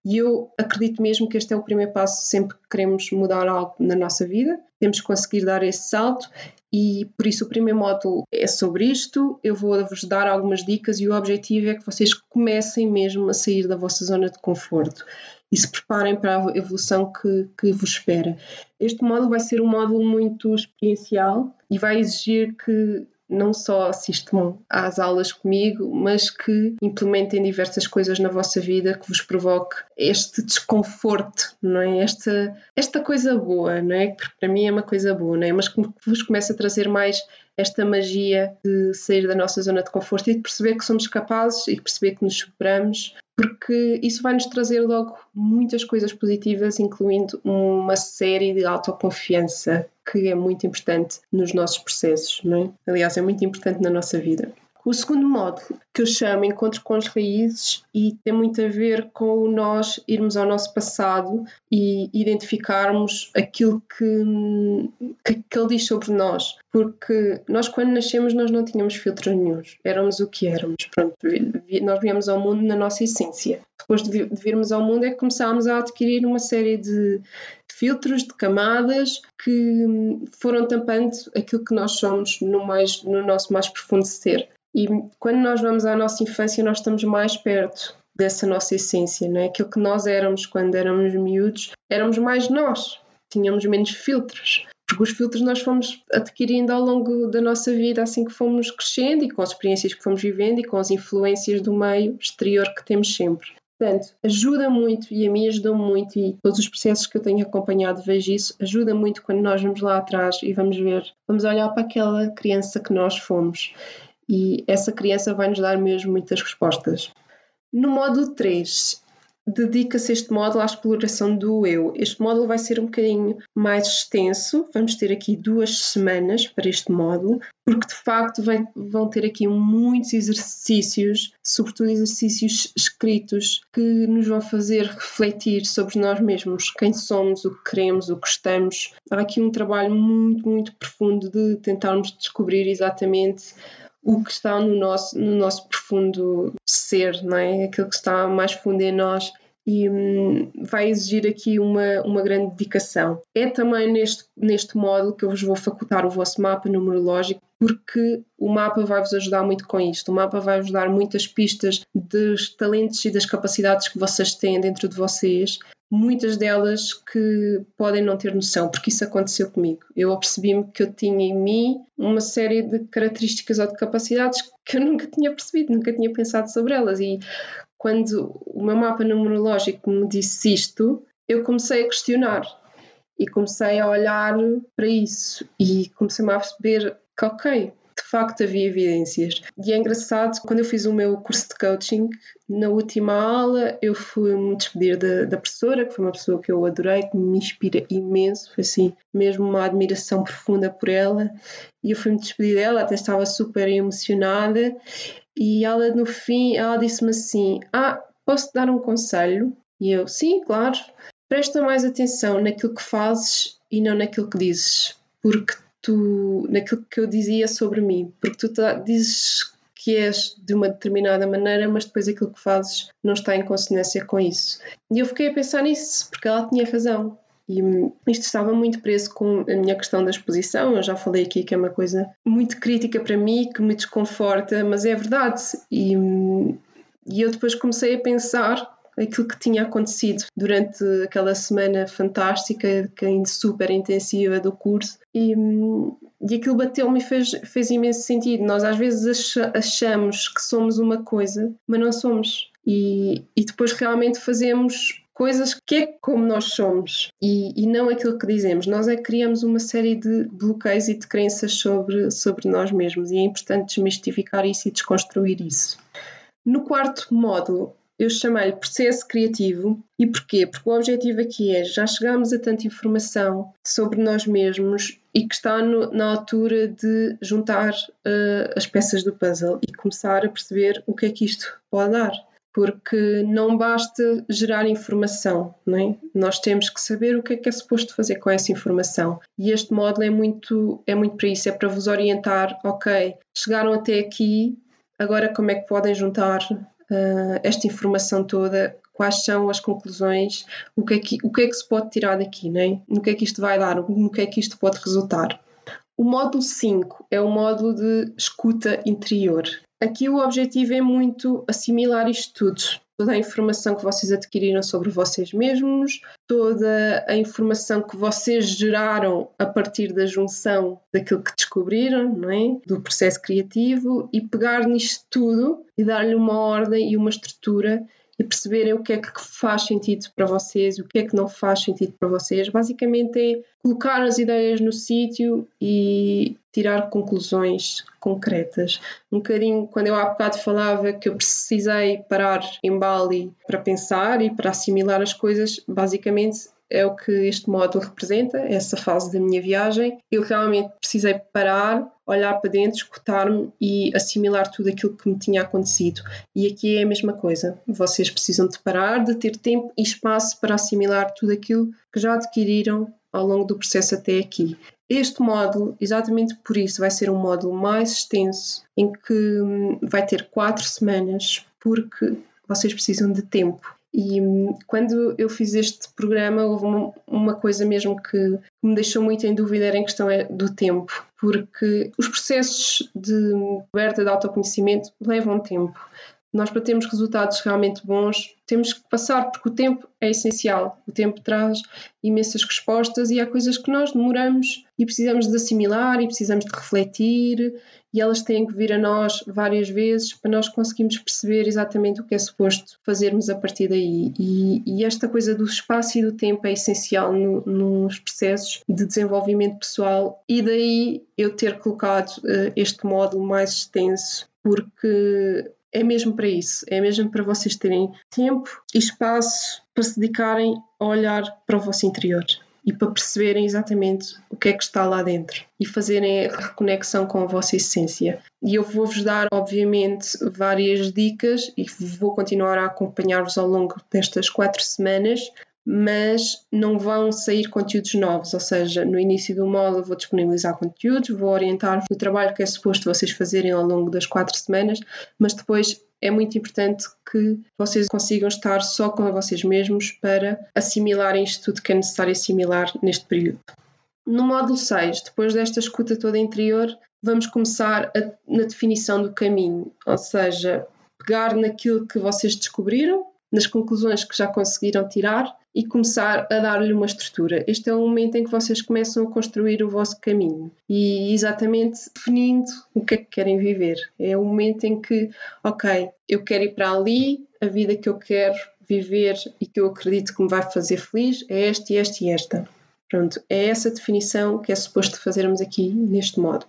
E eu acredito mesmo que este é o primeiro passo sempre que queremos mudar algo na nossa vida. Temos que conseguir dar esse salto e por isso o primeiro módulo é sobre isto. Eu vou-vos dar algumas dicas e o objetivo é que vocês comecem mesmo a sair da vossa zona de conforto e se preparem para a evolução que, que vos espera. Este módulo vai ser um módulo muito experiencial e vai exigir que não só assistam às aulas comigo, mas que implementem diversas coisas na vossa vida que vos provoque este desconforto, não é? Esta, esta coisa boa, não é? Que para mim é uma coisa boa, não é? Mas que vos comece a trazer mais esta magia de sair da nossa zona de conforto e de perceber que somos capazes e de perceber que nos superamos porque isso vai nos trazer logo muitas coisas positivas, incluindo uma série de autoconfiança que é muito importante nos nossos processos, não é? Aliás, é muito importante na nossa vida. O segundo módulo, que eu chamo Encontro com as Raízes, e tem muito a ver com nós irmos ao nosso passado e identificarmos aquilo que, que, que ele diz sobre nós. Porque nós, quando nascemos, nós não tínhamos filtros nenhums. Éramos o que éramos. Pronto, nós viemos ao mundo na nossa essência. Depois de virmos ao mundo é que começámos a adquirir uma série de filtros, de camadas que foram tampando aquilo que nós somos no, mais, no nosso mais profundo ser. E quando nós vamos à nossa infância, nós estamos mais perto dessa nossa essência, não é? Aquilo que nós éramos quando éramos miúdos, éramos mais nós, tínhamos menos filtros. Porque os filtros nós fomos adquirindo ao longo da nossa vida, assim que fomos crescendo e com as experiências que fomos vivendo e com as influências do meio exterior que temos sempre. Portanto, ajuda muito e a mim ajudou muito e todos os processos que eu tenho acompanhado vejo isso, ajuda muito quando nós vamos lá atrás e vamos ver, vamos olhar para aquela criança que nós fomos e essa criança vai nos dar mesmo muitas respostas. No módulo 3, dedica-se este módulo à exploração do eu. Este módulo vai ser um bocadinho mais extenso, vamos ter aqui duas semanas para este módulo, porque de facto vem, vão ter aqui muitos exercícios, sobretudo exercícios escritos, que nos vão fazer refletir sobre nós mesmos, quem somos, o que queremos, o que estamos. Há aqui um trabalho muito, muito profundo de tentarmos descobrir exatamente o que está no nosso, no nosso profundo ser, não é? Aquilo que está mais fundo em nós. e hum, vai exigir aqui uma, uma grande dedicação. É também neste, neste modo que eu vos vou facultar o vosso mapa numerológico, porque o mapa vai-vos ajudar muito com isto. O mapa vai-vos dar muitas pistas dos talentos e das capacidades que vocês têm dentro de vocês, muitas delas que podem não ter noção, porque isso aconteceu comigo. Eu apercebi-me que eu tinha em mim uma série de características ou de capacidades que eu nunca tinha percebido, nunca tinha pensado sobre elas. E quando o meu mapa numerológico me disse isto, eu comecei a questionar e comecei a olhar para isso e comecei-me a perceber que, ok, de facto havia evidências. E é engraçado, quando eu fiz o meu curso de coaching, na última aula eu fui-me despedir da, da professora, que foi uma pessoa que eu adorei, que me inspira imenso, foi assim, mesmo uma admiração profunda por ela. E eu fui-me despedir dela, até estava super emocionada. E ela, no fim, ela disse-me assim: Ah, posso dar um conselho? E eu, sim, claro. Presta mais atenção naquilo que fazes e não naquilo que dizes, porque tu, naquilo que eu dizia sobre mim, porque tu tá, dizes que és de uma determinada maneira, mas depois aquilo que fazes não está em consonância com isso. E eu fiquei a pensar nisso, porque ela tinha razão. E isto estava muito preso com a minha questão da exposição. Eu já falei aqui que é uma coisa muito crítica para mim, que me desconforta, mas é verdade. E, e eu depois comecei a pensar aquilo que tinha acontecido durante aquela semana fantástica, super intensiva do curso, e, e aquilo bateu-me e fez, fez imenso sentido. Nós às vezes achamos que somos uma coisa, mas não somos. E, e depois realmente fazemos coisas que é como nós somos e, e, não aquilo que dizemos. Nós é que criamos uma série de bloqueios e de crenças sobre, sobre nós mesmos e é importante desmistificar isso e desconstruir isso. No quarto módulo, eu chamei-lhe processo criativo. E porquê? Porque o objetivo aqui é já chegamos a tanta informação sobre nós mesmos e que está no, na altura de juntar uh, as peças do puzzle e começar a perceber o que é que isto pode dar. Porque não basta gerar informação, não é? Nós temos que saber o que é que é suposto fazer com essa informação. E este módulo é muito, é muito para isso, é para vos orientar, ok, chegaram até aqui, agora como é que podem juntar uh, esta informação toda, quais são as conclusões, o que, é que, o que é que se pode tirar daqui, né? no que é que isto vai dar, no que é que isto pode resultar. O módulo 5 é o módulo de escuta interior. Aqui o objetivo é muito assimilar isto tudo, toda a informação que vocês adquiriram sobre vocês mesmos, toda a informação que vocês geraram a partir da junção daquilo que descobriram, não é? do processo criativo, e pegar nisto tudo e dar-lhe uma ordem e uma estrutura e perceberem o que é que faz sentido para vocês, o que é que não faz sentido para vocês. Basicamente é colocar as ideias no sítio e tirar conclusões concretas. Um bocadinho, quando eu há bocado falava que eu precisei parar em Bali para pensar e para assimilar as coisas, basicamente é o que este módulo representa, essa fase da minha viagem. Eu realmente precisei parar, olhar para dentro, escutar-me e assimilar tudo aquilo que me tinha acontecido. E aqui é a mesma coisa. Vocês precisam de parar, de ter tempo e espaço para assimilar tudo aquilo que já adquiriram ao longo do processo até aqui. Este módulo, exatamente por isso, vai ser um módulo mais extenso, em que hum, vai ter quatro semanas, porque vocês precisam de tempo. E hum, quando eu fiz este programa, houve uma, uma coisa mesmo que me deixou muito em dúvida, era em questão é do tempo, porque os processos de aberta de autoconhecimento levam tempo. Nós, para termos resultados realmente bons, temos que passar, porque o tempo é essencial. O tempo traz imensas respostas e há coisas que nós demoramos e precisamos de assimilar e precisamos de refletir e elas têm que vir a nós várias vezes para nós conseguirmos perceber exatamente o que é suposto fazermos a partir daí. E, e esta coisa do espaço e do tempo é essencial no, nos processos de desenvolvimento pessoal e daí eu ter colocado uh, este módulo mais extenso porque é mesmo para isso, é mesmo para vocês terem tempo e espaço para se dedicarem a olhar para o vosso interior e para perceberem exatamente o que é que está lá dentro e fazerem a reconexão com a vossa essência. E eu vou-vos dar, obviamente, várias dicas e vou continuar a acompanhar-vos ao longo destas quatro semanas mas não vão sair conteúdos novos, ou seja, no início do módulo vou disponibilizar conteúdos, vou orientar-vos no trabalho que é suposto vocês fazerem ao longo das quatro semanas, mas depois é muito importante que vocês consigam estar só com vocês mesmos para assimilarem isto tudo que é necessário assimilar neste período. No módulo 6, depois desta escuta toda interior, vamos começar a, na definição do caminho, ou seja, pegar naquilo que vocês descobriram, nas conclusões que já conseguiram tirar e começar a dar-lhe uma estrutura. Este é o momento em que vocês começam a construir o vosso caminho e exatamente definindo o que é que querem viver. É o momento em que, ok, eu quero ir para ali, a vida que eu quero viver e que eu acredito que me vai fazer feliz é esta esta e esta. Pronto, é essa definição que é suposto fazermos aqui neste modo.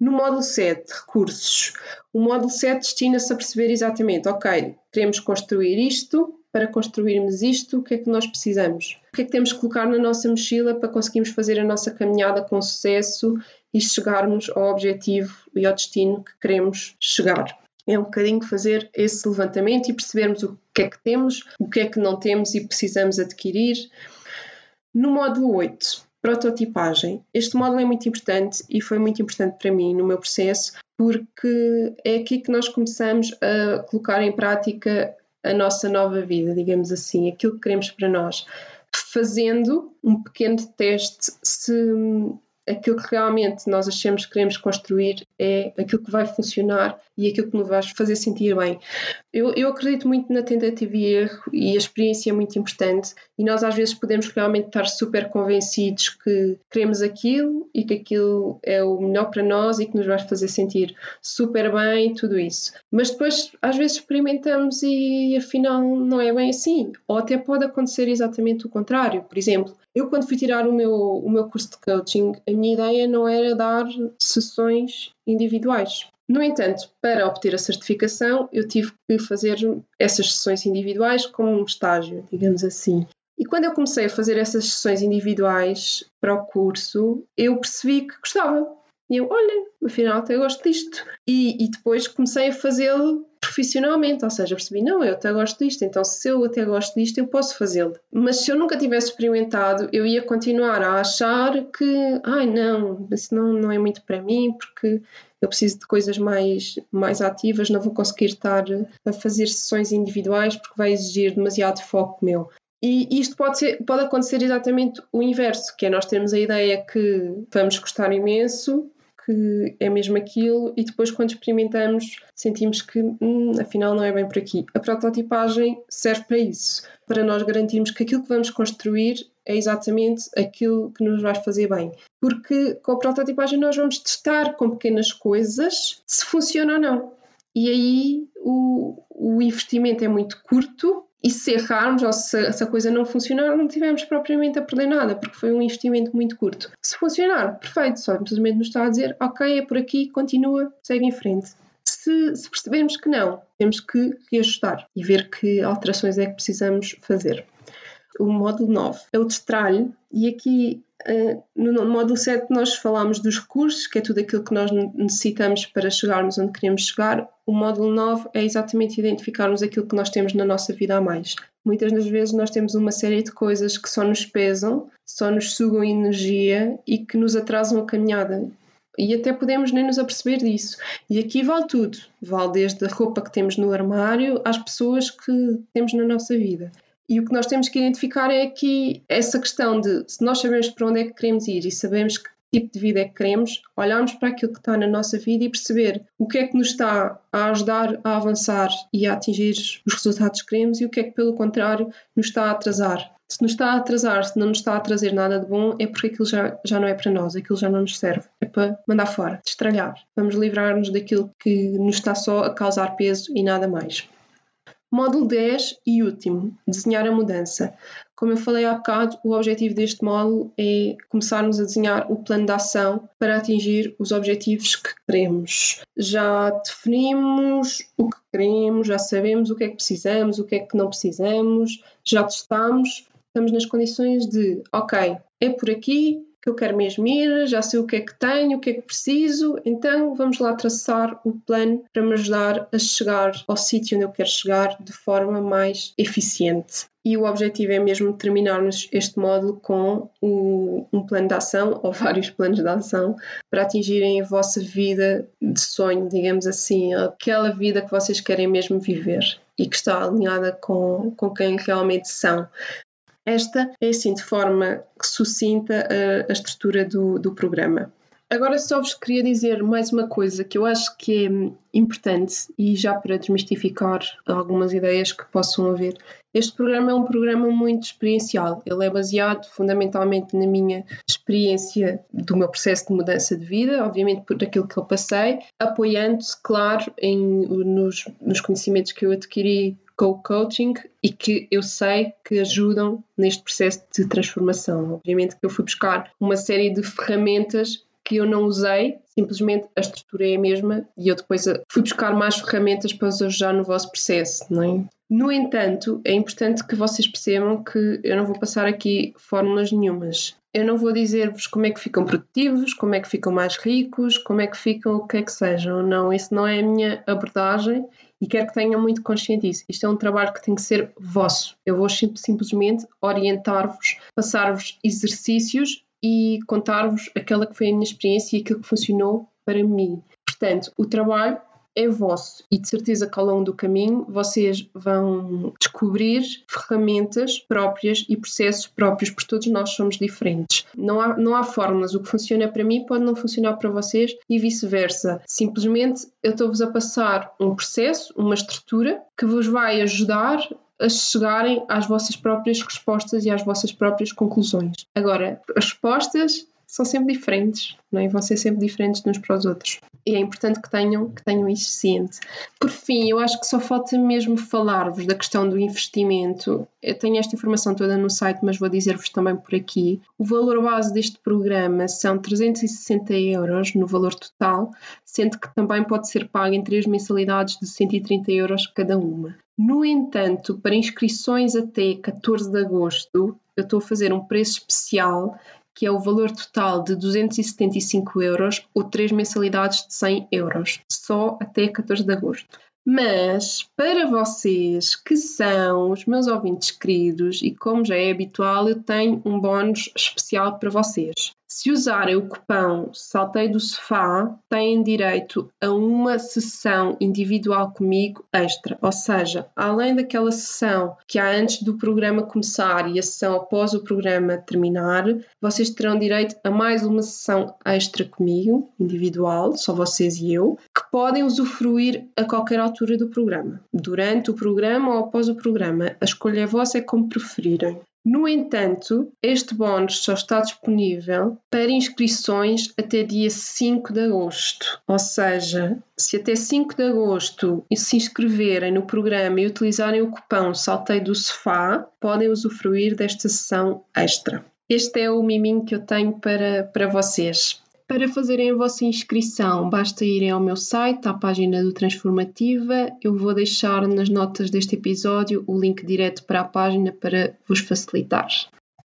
No módulo 7, recursos, o módulo 7 destina-se a perceber exatamente, ok, queremos construir isto, para construirmos isto, o que é que nós precisamos? O que é que temos que colocar na nossa mochila para conseguirmos fazer a nossa caminhada com sucesso e chegarmos ao objetivo e ao destino que queremos chegar? É um bocadinho fazer esse levantamento e percebermos o que é que temos, o que é que não temos e precisamos adquirir no módulo 8, prototipagem. Este módulo é muito importante e foi muito importante para mim no meu processo, porque é aqui que nós começamos a colocar em prática a nossa nova vida, digamos assim, aquilo que queremos para nós. Fazendo um pequeno teste se aquilo que realmente nós achamos que queremos construir é aquilo que vai funcionar e aquilo que nos vai fazer sentir bem. Eu, eu acredito muito na tentativa e erro e a experiência é muito importante e nós às vezes podemos realmente estar super convencidos que queremos aquilo e que aquilo é o melhor para nós e que nos vai fazer sentir super bem, tudo isso. Mas depois às vezes experimentamos e afinal não é bem assim. Ou até pode acontecer exatamente o contrário. Por exemplo, eu quando fui tirar o meu, o meu curso de coaching, a minha ideia não era dar sessões individuais. No entanto, para obter a certificação, eu tive que fazer essas sessões individuais como um estágio, digamos assim. E quando eu comecei a fazer essas sessões individuais para o curso, eu percebi que gostava. E eu, olha, afinal até gosto disto. E, e depois comecei a fazê-lo profissionalmente, ou seja, percebi, não, eu até gosto disto, então se eu até gosto disto, eu posso fazê-lo. Mas se eu nunca tivesse experimentado, eu ia continuar a achar que, ai não, isso não, não é muito para mim, porque eu preciso de coisas mais, mais ativas, não vou conseguir estar a fazer sessões individuais porque vai exigir demasiado foco meu. E isto pode, ser, pode acontecer exatamente o inverso, que é nós termos a ideia que vamos gostar imenso, que é mesmo aquilo, e depois, quando experimentamos, sentimos que hum, afinal não é bem por aqui. A prototipagem serve para isso, para nós garantirmos que aquilo que vamos construir é exatamente aquilo que nos vai fazer bem. Porque com a prototipagem nós vamos testar com pequenas coisas se funciona ou não. E aí o, o investimento é muito curto e se errarmos ou se, se, a coisa não funcionar, não tivemos propriamente a perder nada, porque foi um investimento muito curto. Se funcionar, perfeito, só simplesmente nos está a dizer, ok, é por aqui, continua, segue em frente. Se, se percebermos que não, temos que reajustar e ver que alterações é que precisamos fazer. O módulo 9 é o destralhe, e aqui no módulo 7 nós falámos dos recursos, que é tudo aquilo que nós necessitamos para chegarmos onde queremos chegar. O módulo 9 é exatamente identificarmos aquilo que nós temos na nossa vida a mais. Muitas das vezes nós temos uma série de coisas que só nos pesam, só nos sugam energia e que nos atrasam a caminhada. E até podemos nem nos aperceber disso. E aqui vale tudo. Vale desde a roupa que temos no armário às pessoas que temos na nossa vida. E o que nós temos que identificar é que essa questão de se nós sabemos para onde é que queremos ir e sabemos que tipo de vida é que queremos, olharmos para aquilo que está na nossa vida e perceber o que é que nos está a ajudar a avançar e a atingir os resultados que queremos e o que é que, pelo contrário, nos está a atrasar. Se nos está a atrasar, se não nos está a trazer nada de bom, é porque aquilo já, já não é para nós, aquilo já não nos serve. É para mandar fora, destralhar. Vamos livrar-nos daquilo que nos está só a causar peso e nada mais. Módulo 10 e último, desenhar a mudança. Como eu falei há bocado, o objetivo deste módulo é começarmos a desenhar o plano de ação para atingir os objetivos que queremos. Já definimos o que queremos, já sabemos o que é que precisamos, o que é que não precisamos, já testamos, estamos nas condições de, ok, é por aqui eu quero mesmo ir, já sei o que é que tenho, o que é que preciso, então vamos lá traçar o plano para me ajudar a chegar ao sítio onde eu quero chegar de forma mais eficiente e o objetivo é mesmo terminarmos este módulo com o, um plano de ação ou vários planos de ação para atingirem a vossa vida de sonho, digamos assim, aquela vida que vocês querem mesmo viver e que está alinhada com, com quem realmente são. Esta é assim de forma sucinta a, a estrutura do, do programa. Agora só vos queria dizer mais uma coisa que eu acho que é importante e já para desmistificar algumas ideias que possam haver. Este programa é um programa muito experiencial. Ele é baseado fundamentalmente na minha experiência do meu processo de mudança de vida, obviamente por aquilo que eu passei, apoiando-se, claro, em, nos, nos conhecimentos que eu adquiri coaching e que eu sei que ajudam neste processo de transformação. Obviamente que eu fui buscar uma série de ferramentas que eu não usei, simplesmente a estrutura é a mesma e eu depois eh, fui buscar mais ferramentas para vos ajudar no vosso processo, não é? No entanto, é importante que vocês percebam que eu não vou passar aqui fórmulas nenhumas. Eu não vou dizer-vos como é que ficam produtivos, como é que ficam mais ricos, como é que ficam o que é que sejam. Não, isso não é a minha abordagem e quero que tenham muito consciente disso. Isto é um trabalho que tem que ser vosso. Eu vou simplesmente orientar-vos, passar-vos exercícios e contar-vos aquela que foi a minha experiência e aquilo que funcionou para mim. Portanto, o trabalho é vosso e de certeza que ao longo do caminho vocês vão descobrir ferramentas próprias e processos próprios, porque todos nós somos diferentes. Não há, não há fórmulas, o que funciona para mim pode não funcionar para vocês e vice-versa. Simplesmente eu estou-vos a passar um processo, uma estrutura que vos vai ajudar a chegarem às vossas próprias respostas e às vossas próprias conclusões. Agora, as respostas são sempre diferentes, não é? vão ser sempre diferentes uns para os outros. E é importante que tenham, que tenham isso ciente. Por fim, eu acho que só falta mesmo falar-vos da questão do investimento. Eu tenho esta informação toda no site, mas vou dizer-vos também por aqui. O valor base deste programa são 360 euros no valor total, sendo que também pode ser pago em três mensalidades de 130 euros cada uma. No entanto, para inscrições até 14 de agosto, eu estou a fazer um preço especial que é o valor total de 275 euros ou três mensalidades de 100 euros, só até 14 de agosto. Mas para vocês que são os meus ouvintes queridos e como já é habitual, eu tenho um bónus especial para vocês. Se usarem o cupão Saltei do Sofá, têm direito a uma sessão individual comigo extra. Ou seja, além daquela sessão que há antes do programa começar e a sessão após o programa terminar, vocês terão direito a mais uma sessão extra comigo, individual, só vocês e eu, que podem usufruir a qualquer altura do programa. Durante o programa ou após o programa. A escolha é vossa, é como preferirem. No entanto, este bónus só está disponível para inscrições até dia 5 de agosto. Ou seja, se até 5 de agosto se inscreverem no programa e utilizarem o cupom Saltei do Sofá, podem usufruir desta sessão extra. Este é o miminho que eu tenho para, para vocês. Para fazerem a vossa inscrição, basta irem ao meu site, à página do Transformativa. Eu vou deixar nas notas deste episódio o link direto para a página para vos facilitar.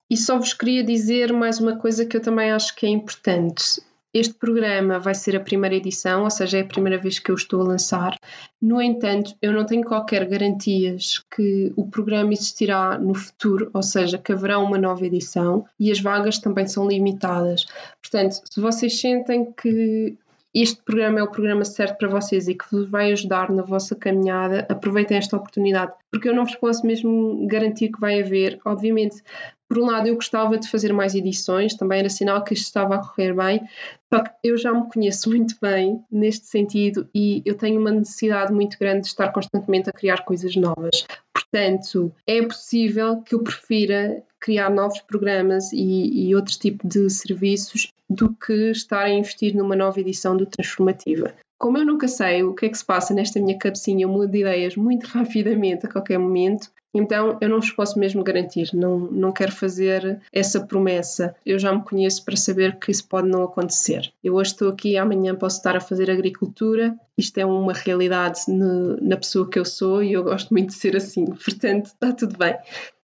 E só vos queria dizer mais uma coisa que eu também acho que é importante. Este programa vai ser a primeira edição, ou seja, é a primeira vez que eu estou a lançar. No entanto, eu não tenho qualquer garantias que o programa existirá no futuro, ou seja, que haverá uma nova edição e as vagas também são limitadas. Portanto, se vocês sentem que este programa é o programa certo para vocês e que vos vai ajudar na vossa caminhada, aproveitem esta oportunidade, porque eu não vos posso mesmo garantir que vai haver. Obviamente, por um lado, eu gostava de fazer mais edições, também era sinal que isto estava a correr bem, só que eu já me conheço muito bem neste sentido e eu tenho uma necessidade muito grande de estar constantemente a criar coisas novas. Portanto, é possível que eu prefira criar novos programas e, e outro tipo de serviços do que estar a investir numa nova edição do Transformativa. Como eu nunca sei o que é que se passa nesta minha cabecinha, eu mudo de ideias muito rapidamente a qualquer momento, então eu não vos posso mesmo garantir, não, não quero fazer essa promessa. Eu já me conheço para saber que isso pode não acontecer. Eu hoje estou aqui, amanhã posso estar a fazer agricultura, isto é uma realidade no, na pessoa que eu sou e eu gosto muito de ser assim, portanto está tudo bem.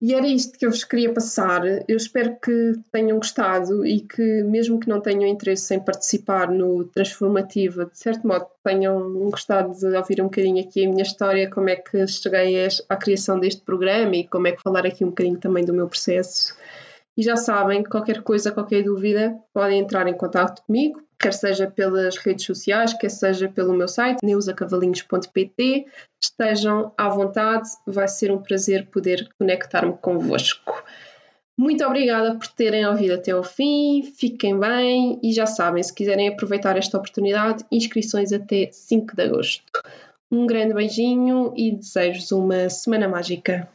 E era isto que eu vos queria passar. Eu espero que tenham gostado e que, mesmo que não tenham interesse em participar no Transformativa, de certo modo tenham gostado de ouvir um bocadinho aqui a minha história, como é que cheguei à criação deste programa e como é que falar aqui um bocadinho também do meu processo. E já sabem, qualquer coisa, qualquer dúvida, podem entrar em contato comigo, quer seja pelas redes sociais, quer seja pelo meu site, neusacavalinhos.pt. Estejam à vontade, vai ser um prazer poder conectar-me convosco. Muito obrigada por terem ouvido até ao fim, fiquem bem e já sabem, se quiserem aproveitar esta oportunidade, inscrições até 5 de agosto. Um grande beijinho e desejo-vos uma semana mágica.